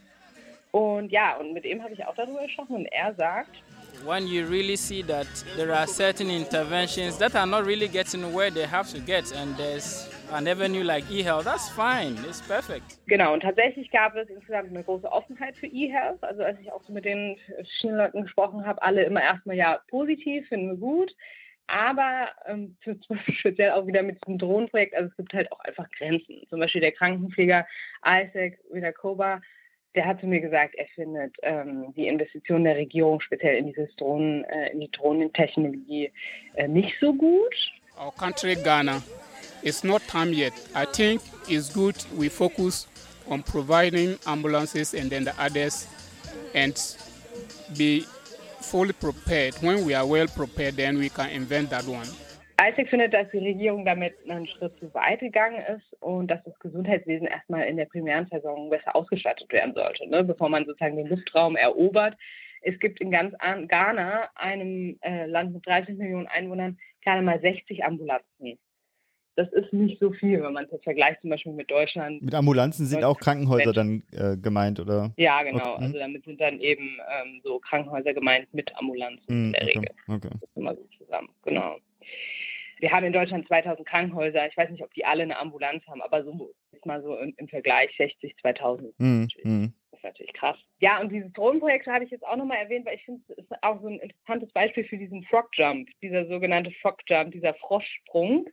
Und ja, und mit ihm habe ich auch darüber gesprochen und er sagt, when you really see that there are certain interventions that are not really getting where they have to get and there's an avenue like e-health, that's fine, it's perfect. Genau, und tatsächlich gab es insgesamt eine große Offenheit für e-health. Also als ich auch so mit den verschiedenen Leuten gesprochen habe, alle immer erstmal ja positiv, finden wir gut. Aber ähm, für, speziell auch wieder mit diesem Drohnenprojekt, also es gibt halt auch einfach Grenzen. Zum Beispiel der Krankenpfleger Isaac Wiederkoba der hat zu mir gesagt, er findet ähm, die Investition der Regierung speziell in dieses Drohnen, äh, in die Drohnentechnologie äh, nicht so gut. Our country Ghana is not time yet. I think it's good we focus on providing ambulances and then the others and be fully prepared. When we are well prepared, then we can invent that one. Isaac findet, dass die Regierung damit einen Schritt zu weit gegangen ist und dass das Gesundheitswesen erstmal in der primären Versorgung besser ausgestattet werden sollte, ne, bevor man sozusagen den Luftraum erobert. Es gibt in ganz Ghana, einem äh, Land mit 30 Millionen Einwohnern, gerade mal 60 Ambulanzen. Das ist nicht so viel, wenn man es jetzt vergleicht zum Beispiel mit Deutschland. Mit Ambulanzen sind auch Krankenhäuser dann äh, gemeint, oder? Ja, genau. Okay. Also damit sind dann eben ähm, so Krankenhäuser gemeint mit Ambulanzen mm, in der okay. Regel. Okay. Das ist immer so zusammen, genau wir haben in Deutschland 2000 Krankenhäuser. Ich weiß nicht, ob die alle eine Ambulanz haben, aber so ist mal so im, im Vergleich 60, 2000. Mhm. Das ist natürlich krass. Ja, und dieses Drohnenprojekt habe ich jetzt auch nochmal erwähnt, weil ich finde, es ist auch so ein interessantes Beispiel für diesen Frog Jump, dieser sogenannte Frog Jump, dieser Froschsprung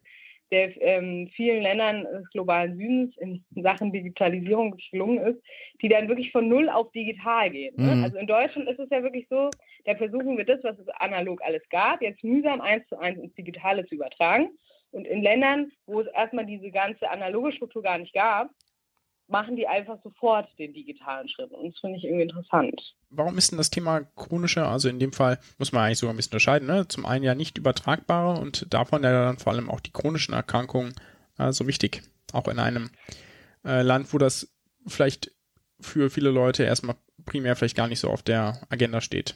der ähm, vielen Ländern des globalen Südens in Sachen Digitalisierung gelungen ist, die dann wirklich von null auf digital gehen. Ne? Mhm. Also in Deutschland ist es ja wirklich so, da versuchen wir das, was es analog alles gab, jetzt mühsam eins zu eins ins Digitale zu übertragen. Und in Ländern, wo es erstmal diese ganze analoge Struktur gar nicht gab, machen die einfach sofort den digitalen Schritt. Und das finde ich irgendwie interessant. Warum ist denn das Thema chronische, also in dem Fall muss man eigentlich sogar ein bisschen unterscheiden, ne? zum einen ja nicht übertragbare und davon ja dann vor allem auch die chronischen Erkrankungen äh, so wichtig. Auch in einem äh, Land, wo das vielleicht für viele Leute erstmal primär vielleicht gar nicht so auf der Agenda steht.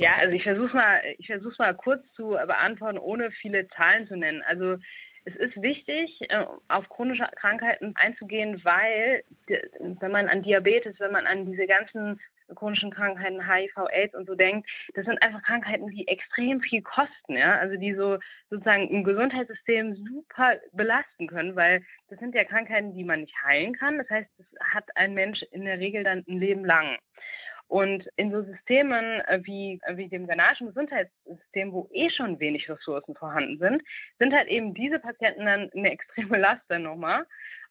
Ja, also ich versuche mal, ich versuche mal kurz zu beantworten, ohne viele Zahlen zu nennen. Also es ist wichtig, äh, auf chronische Krankheiten einzugehen, weil wenn man an Diabetes, wenn man an diese ganzen chronischen Krankheiten, HIV, AIDS und so denkt, das sind einfach Krankheiten, die extrem viel kosten, ja, also die so sozusagen im Gesundheitssystem super belasten können, weil das sind ja Krankheiten, die man nicht heilen kann. Das heißt, das hat ein Mensch in der Regel dann ein Leben lang. Und in so Systemen äh, wie, äh, wie dem ghanaischen Gesundheitssystem, wo eh schon wenig Ressourcen vorhanden sind, sind halt eben diese Patienten dann eine extreme Last dann nochmal.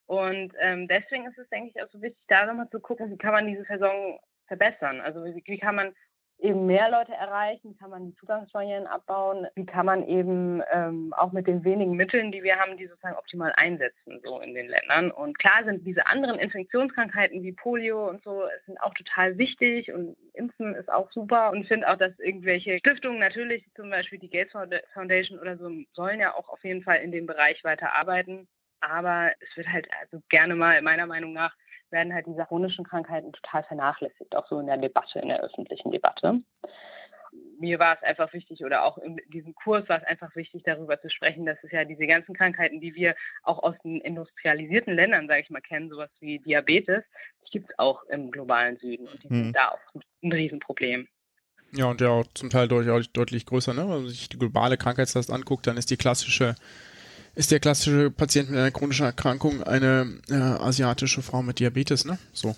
Und ähm, deswegen ist es, denke ich, auch so wichtig, da nochmal zu gucken, wie kann man diese Versorgung verbessern. Also wie, wie kann man eben mehr Leute erreichen, kann man die Zugangsbarrieren abbauen, wie kann man eben ähm, auch mit den wenigen Mitteln, die wir haben, die sozusagen optimal einsetzen, so in den Ländern. Und klar sind diese anderen Infektionskrankheiten wie Polio und so sind auch total wichtig und Impfen ist auch super und ich finde auch, dass irgendwelche Stiftungen natürlich, zum Beispiel die Gates Foundation oder so, sollen ja auch auf jeden Fall in dem Bereich weiter arbeiten. Aber es wird halt also gerne mal meiner Meinung nach werden halt diese chronischen Krankheiten total vernachlässigt, auch so in der Debatte, in der öffentlichen Debatte. Mir war es einfach wichtig, oder auch in diesem Kurs war es einfach wichtig, darüber zu sprechen, dass es ja diese ganzen Krankheiten, die wir auch aus den industrialisierten Ländern, sage ich mal, kennen, sowas wie Diabetes, die gibt es auch im globalen Süden und die hm. sind da auch ein Riesenproblem. Ja, und ja auch zum Teil deutlich, deutlich größer. Ne? Wenn man sich die globale Krankheitslast anguckt, dann ist die klassische ist der klassische Patient mit einer chronischen Erkrankung eine äh, asiatische Frau mit Diabetes, ne? So.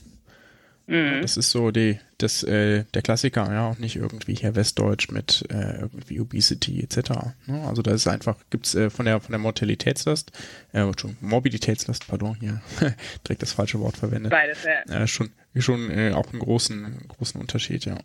Mhm. Das ist so die, das, äh, der Klassiker, ja, und nicht irgendwie hier Westdeutsch mit äh, irgendwie Obesity etc. Ne? Also da ist einfach, gibt's äh, von der von der Mortalitätslast, äh, schon Morbiditätslast, pardon, hier direkt das falsche Wort verwendet. Beides, ja. Äh, schon schon äh, auch einen großen, großen Unterschied, ja.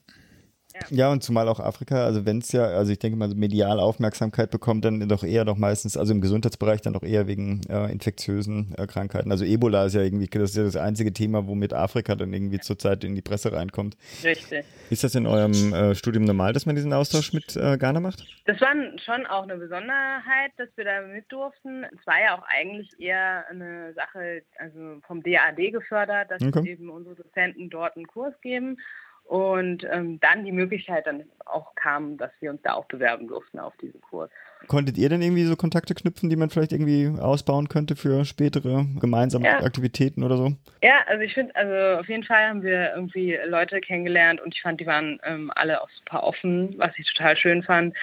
Ja, und zumal auch Afrika, also wenn es ja, also ich denke mal, so medial Aufmerksamkeit bekommt, dann doch eher doch meistens, also im Gesundheitsbereich dann doch eher wegen äh, infektiösen äh, Krankheiten. Also Ebola ist ja irgendwie, das ist ja das einzige Thema, womit Afrika dann irgendwie zurzeit in die Presse reinkommt. Richtig. Ist das in eurem äh, Studium normal, dass man diesen Austausch mit äh, Ghana macht? Das war schon auch eine Besonderheit, dass wir da mit durften. Es war ja auch eigentlich eher eine Sache, also vom DAD gefördert, dass okay. eben unsere Dozenten dort einen Kurs geben und ähm, dann die Möglichkeit dann auch kam, dass wir uns da auch bewerben durften auf diesen Kurs. Konntet ihr denn irgendwie so Kontakte knüpfen, die man vielleicht irgendwie ausbauen könnte für spätere gemeinsame ja. Aktivitäten oder so? Ja, also ich finde, also auf jeden Fall haben wir irgendwie Leute kennengelernt und ich fand, die waren ähm, alle auch super offen, was ich total schön fand.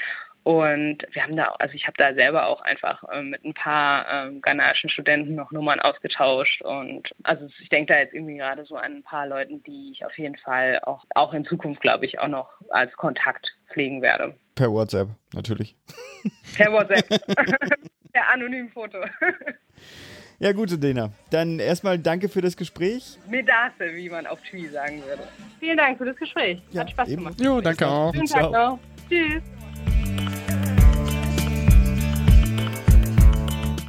Und wir haben da, also ich habe da selber auch einfach ähm, mit ein paar ähm, ghanaischen Studenten noch Nummern ausgetauscht. Und also ich denke da jetzt irgendwie gerade so an ein paar Leuten, die ich auf jeden Fall auch, auch in Zukunft, glaube ich, auch noch als Kontakt pflegen werde. Per WhatsApp, natürlich. Per WhatsApp. per anonym Foto. Ja, gute Dena. Dann erstmal danke für das Gespräch. Medase, wie man auf Twi sagen würde. Vielen Dank für das Gespräch. Ja, Hat Spaß eben. gemacht. Jo, danke auch. Schönen Tag noch. Tschüss.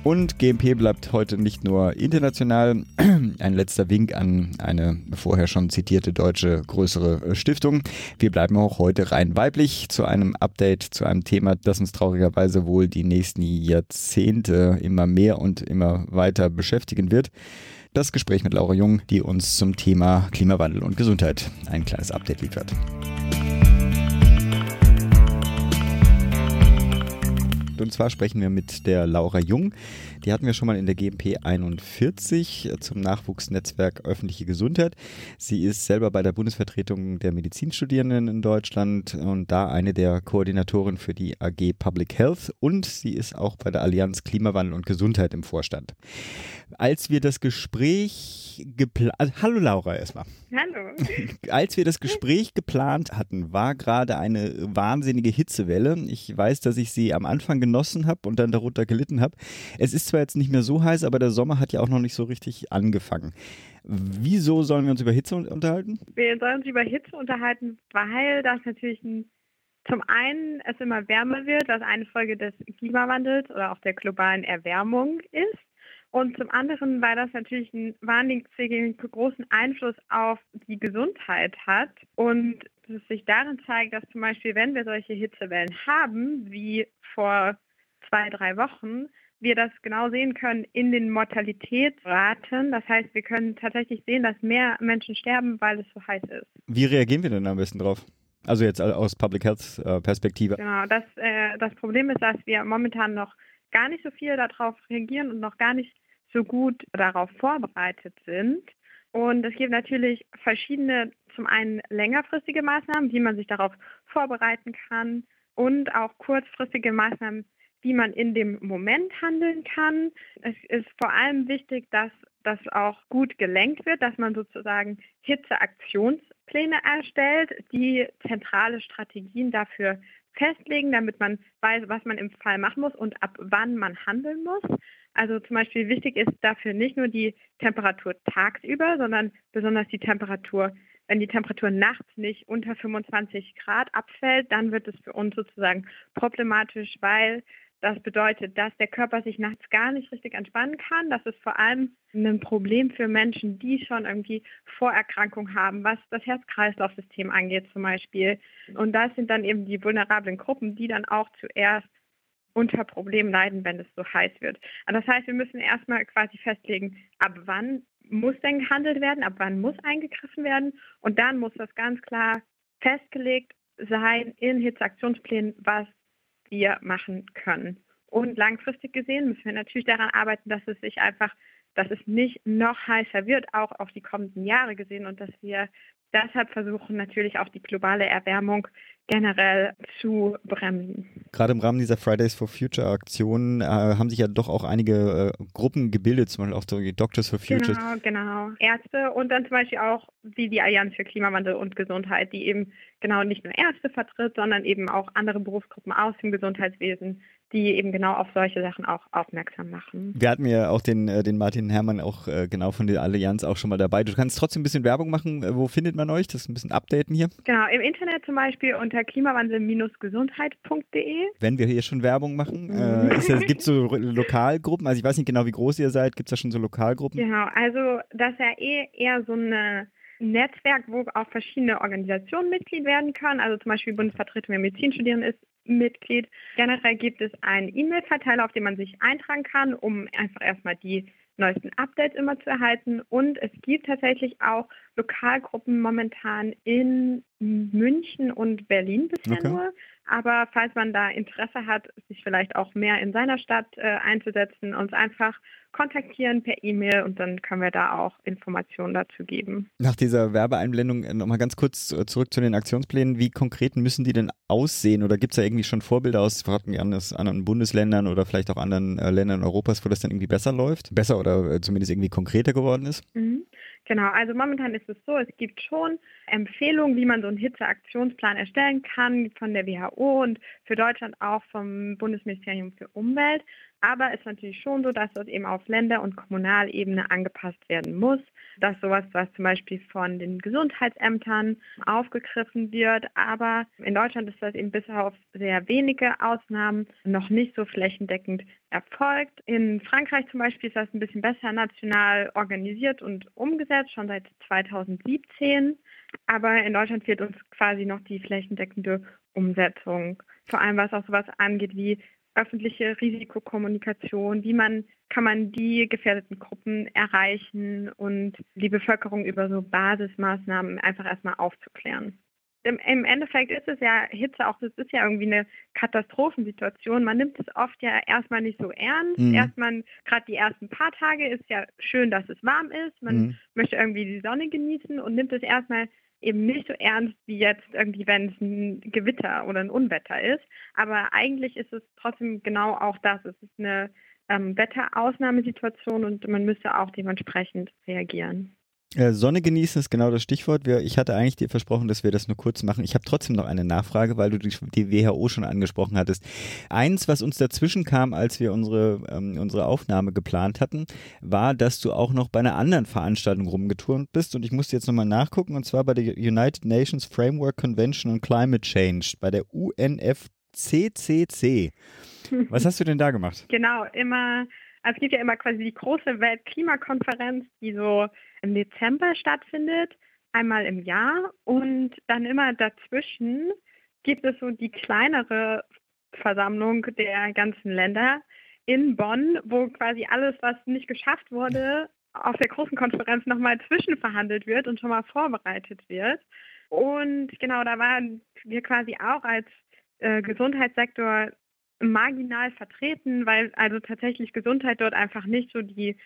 Und GMP bleibt heute nicht nur international. Ein letzter Wink an eine vorher schon zitierte deutsche größere äh, Stiftung. Wir bleiben auch heute rein weiblich zu einem Update zu einem Thema, das uns traurigerweise wohl die nächsten Jahrzehnte immer mehr und immer weiter beschäftigen wird. Das Gespräch mit Laura Jung, die uns zum Thema Klimawandel und Gesundheit ein kleines Update liefert. Und zwar sprechen wir mit der Laura Jung. Die hatten wir schon mal in der GMP 41 zum Nachwuchsnetzwerk öffentliche Gesundheit. Sie ist selber bei der Bundesvertretung der Medizinstudierenden in Deutschland und da eine der Koordinatoren für die AG Public Health und sie ist auch bei der Allianz Klimawandel und Gesundheit im Vorstand. Als wir das Gespräch geplant, also, hallo Laura erstmal. Hallo. Als wir das Gespräch geplant hatten, war gerade eine wahnsinnige Hitzewelle. Ich weiß, dass ich sie am Anfang genossen habe und dann darunter gelitten habe. Es ist zwar jetzt nicht mehr so heiß, aber der Sommer hat ja auch noch nicht so richtig angefangen. Wieso sollen wir uns über Hitze unterhalten? Wir sollen uns über Hitze unterhalten, weil das natürlich ein, zum einen es immer wärmer wird, was eine Folge des Klimawandels oder auch der globalen Erwärmung ist. Und zum anderen, weil das natürlich einen wahnsinnig großen Einfluss auf die Gesundheit hat und es sich darin zeigt, dass zum Beispiel, wenn wir solche Hitzewellen haben, wie vor zwei, drei Wochen, wir das genau sehen können in den Mortalitätsraten. Das heißt, wir können tatsächlich sehen, dass mehr Menschen sterben, weil es so heiß ist. Wie reagieren wir denn am besten drauf? Also jetzt aus Public Health äh, Perspektive. Genau, das, äh, das Problem ist, dass wir momentan noch gar nicht so viel darauf reagieren und noch gar nicht so gut darauf vorbereitet sind. Und es gibt natürlich verschiedene, zum einen längerfristige Maßnahmen, wie man sich darauf vorbereiten kann und auch kurzfristige Maßnahmen, wie man in dem Moment handeln kann. Es ist vor allem wichtig, dass das auch gut gelenkt wird, dass man sozusagen Hitzeaktionspläne erstellt, die zentrale Strategien dafür festlegen, damit man weiß, was man im Fall machen muss und ab wann man handeln muss. Also zum Beispiel wichtig ist dafür nicht nur die Temperatur tagsüber, sondern besonders die Temperatur, wenn die Temperatur nachts nicht unter 25 Grad abfällt, dann wird es für uns sozusagen problematisch, weil das bedeutet, dass der Körper sich nachts gar nicht richtig entspannen kann. Das ist vor allem ein Problem für Menschen, die schon irgendwie Vorerkrankungen haben, was das Herz-Kreislauf-System angeht zum Beispiel. Und das sind dann eben die vulnerablen Gruppen, die dann auch zuerst unter Problemen leiden, wenn es so heiß wird. Also das heißt, wir müssen erstmal quasi festlegen, ab wann muss denn gehandelt werden, ab wann muss eingegriffen werden und dann muss das ganz klar festgelegt sein in Hitzeaktionsplänen, was wir machen können. Und langfristig gesehen müssen wir natürlich daran arbeiten, dass es sich einfach, dass es nicht noch heißer wird, auch auf die kommenden Jahre gesehen und dass wir deshalb versuchen natürlich auch die globale Erwärmung generell zu bremsen. Gerade im Rahmen dieser Fridays for Future Aktion äh, haben sich ja doch auch einige äh, Gruppen gebildet, zum Beispiel auch so Doctors for Future. Genau, genau. Ärzte und dann zum Beispiel auch wie die Allianz für Klimawandel und Gesundheit, die eben genau nicht nur Ärzte vertritt, sondern eben auch andere Berufsgruppen aus dem Gesundheitswesen, die eben genau auf solche Sachen auch aufmerksam machen. Wir hatten ja auch den, äh, den Martin Herrmann auch äh, genau von der Allianz auch schon mal dabei. Du kannst trotzdem ein bisschen Werbung machen. Äh, wo findet man euch? Das ein bisschen updaten hier. Genau, im Internet zum Beispiel unter klimawandel-gesundheit.de. Wenn wir hier schon Werbung machen, äh, gibt es so Lokalgruppen? Also ich weiß nicht genau, wie groß ihr seid. Gibt es da schon so Lokalgruppen? Genau, also das ist ja eh eher so eine Netzwerk, wo auch verschiedene Organisationen Mitglied werden können. Also zum Beispiel Bundesvertretung der Medizinstudierenden ist Mitglied. Generell gibt es einen E-Mail-Verteiler, auf den man sich eintragen kann, um einfach erstmal die neuesten Updates immer zu erhalten. Und es gibt tatsächlich auch Lokalgruppen momentan in München und Berlin bisher okay. nur. Aber falls man da Interesse hat, sich vielleicht auch mehr in seiner Stadt äh, einzusetzen, uns einfach kontaktieren per E-Mail und dann können wir da auch Informationen dazu geben. Nach dieser Werbeeinblendung äh, nochmal ganz kurz äh, zurück zu den Aktionsplänen. Wie konkret müssen die denn aussehen oder gibt es da irgendwie schon Vorbilder aus anderen Bundesländern oder vielleicht auch anderen äh, Ländern Europas, wo das dann irgendwie besser läuft? Besser oder äh, zumindest irgendwie konkreter geworden ist? Mhm. Genau, also momentan ist es so, es gibt schon Empfehlungen, wie man so einen Hitzeaktionsplan erstellen kann von der WHO und für Deutschland auch vom Bundesministerium für Umwelt. Aber es ist natürlich schon so, dass das eben auf Länder- und Kommunalebene angepasst werden muss. Dass sowas, was zum Beispiel von den Gesundheitsämtern aufgegriffen wird. Aber in Deutschland ist das eben bis auf sehr wenige Ausnahmen noch nicht so flächendeckend erfolgt. In Frankreich zum Beispiel ist das ein bisschen besser national organisiert und umgesetzt, schon seit 2017. Aber in Deutschland fehlt uns quasi noch die flächendeckende Umsetzung. Vor allem was auch sowas angeht wie öffentliche Risikokommunikation, wie man kann man die gefährdeten Gruppen erreichen und die Bevölkerung über so Basismaßnahmen einfach erstmal aufzuklären. Im, Im, Endeffekt ist es ja Hitze auch, das ist ja irgendwie eine Katastrophensituation. Man nimmt es oft ja erstmal nicht so ernst. Mhm. Erstmal, gerade die ersten paar Tage ist ja schön, dass es warm ist. Man mhm. möchte irgendwie die Sonne genießen und nimmt es erstmal eben nicht so ernst wie jetzt irgendwie, wenn es ein Gewitter oder ein Unwetter ist. Aber eigentlich ist es trotzdem genau auch das. Es ist eine ähm, Wetterausnahmesituation und man müsste auch dementsprechend reagieren. Äh, Sonne genießen ist genau das Stichwort. Ich hatte eigentlich dir versprochen, dass wir das nur kurz machen. Ich habe trotzdem noch eine Nachfrage, weil du die, WHO schon angesprochen hattest. Eins, was uns dazwischen kam, als wir unsere, ähm, unsere Aufnahme geplant hatten, war, dass du auch noch bei einer anderen Veranstaltung rumgeturnt bist. Und ich musste jetzt nochmal nachgucken, und zwar bei der United Nations Framework Convention on Climate Change, bei der UNFCCC. Was hast du denn da gemacht? Genau, immer also es gibt ja immer quasi die große Weltklimakonferenz, die so im Dezember stattfindet, einmal im Jahr. Und dann immer dazwischen gibt es so die kleinere Versammlung der ganzen Länder in Bonn, wo quasi alles, was nicht geschafft wurde, auf der großen Konferenz nochmal zwischenverhandelt wird und schon mal vorbereitet wird. Und genau, da waren wir quasi auch als äh, Gesundheitssektor marginal vertreten, weil also tatsächlich Gesundheit dort einfach nicht so die,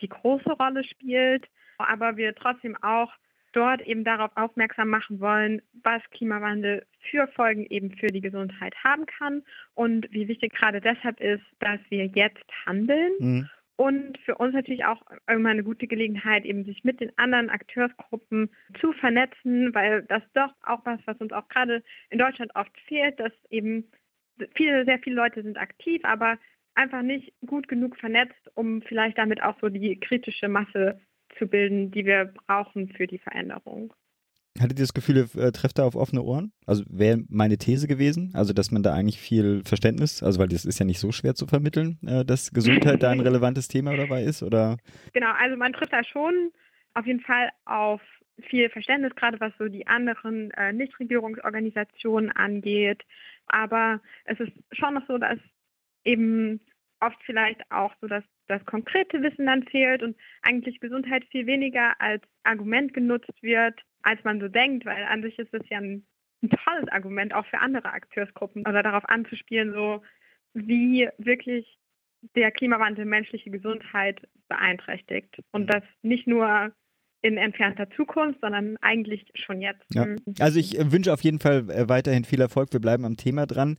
die große Rolle spielt, aber wir trotzdem auch dort eben darauf aufmerksam machen wollen, was Klimawandel für Folgen eben für die Gesundheit haben kann und wie wichtig gerade deshalb ist, dass wir jetzt handeln. Mhm. Und für uns natürlich auch irgendwann eine gute Gelegenheit, eben sich mit den anderen Akteursgruppen zu vernetzen, weil das doch auch was, was uns auch gerade in Deutschland oft fehlt, dass eben viele, sehr viele Leute sind aktiv, aber einfach nicht gut genug vernetzt, um vielleicht damit auch so die kritische Masse zu bilden, die wir brauchen für die Veränderung. Hattet ihr das Gefühl, ihr äh, trefft da auf offene Ohren? Also wäre meine These gewesen, also dass man da eigentlich viel Verständnis, also weil das ist ja nicht so schwer zu vermitteln, äh, dass Gesundheit da ein relevantes Thema dabei ist, oder? Genau, also man trifft da schon auf jeden Fall auf viel Verständnis, gerade was so die anderen äh, Nichtregierungsorganisationen angeht. Aber es ist schon noch so, dass eben oft vielleicht auch so dass das konkrete Wissen dann fehlt und eigentlich Gesundheit viel weniger als Argument genutzt wird, als man so denkt, weil an sich ist es ja ein, ein tolles Argument auch für andere Akteursgruppen oder darauf anzuspielen, so wie wirklich der Klimawandel menschliche Gesundheit beeinträchtigt. Und das nicht nur in entfernter Zukunft, sondern eigentlich schon jetzt. Ja. Mhm. Also ich äh, wünsche auf jeden Fall äh, weiterhin viel Erfolg. Wir bleiben am Thema dran.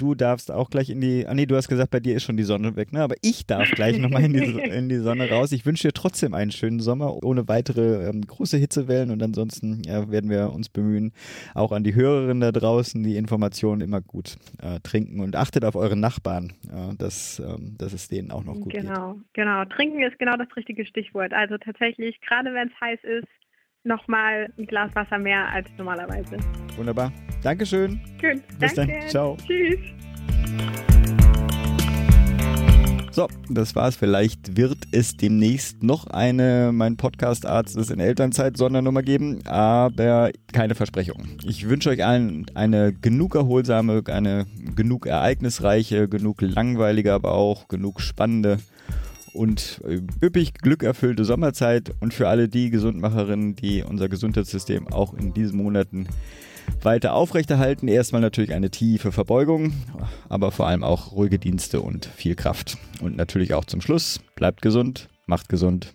Du darfst auch gleich in die, ah nee, du hast gesagt, bei dir ist schon die Sonne weg, ne? Aber ich darf gleich nochmal in die, in die Sonne raus. Ich wünsche dir trotzdem einen schönen Sommer, ohne weitere ähm, große Hitzewellen und ansonsten ja, werden wir uns bemühen, auch an die Hörerinnen da draußen die Informationen immer gut äh, trinken und achtet auf eure Nachbarn, äh, dass, ähm, dass es denen auch noch gut genau, geht. Genau, genau. Trinken ist genau das richtige Stichwort. Also tatsächlich, gerade wenn es heiß ist, nochmal ein Glas Wasser mehr als normalerweise. Wunderbar. Dankeschön. Gut, Bis danke. dann. Ciao. Tschüss. So, das war's. Vielleicht wird es demnächst noch eine Mein Podcast-Arzt ist in Elternzeit Sondernummer geben, aber keine Versprechung. Ich wünsche euch allen eine genug erholsame, eine genug ereignisreiche, genug langweilige, aber auch genug spannende und üppig glückerfüllte Sommerzeit und für alle die Gesundmacherinnen, die unser Gesundheitssystem auch in diesen Monaten weiter aufrechterhalten. Erstmal natürlich eine tiefe Verbeugung, aber vor allem auch ruhige Dienste und viel Kraft. Und natürlich auch zum Schluss, bleibt gesund, macht gesund.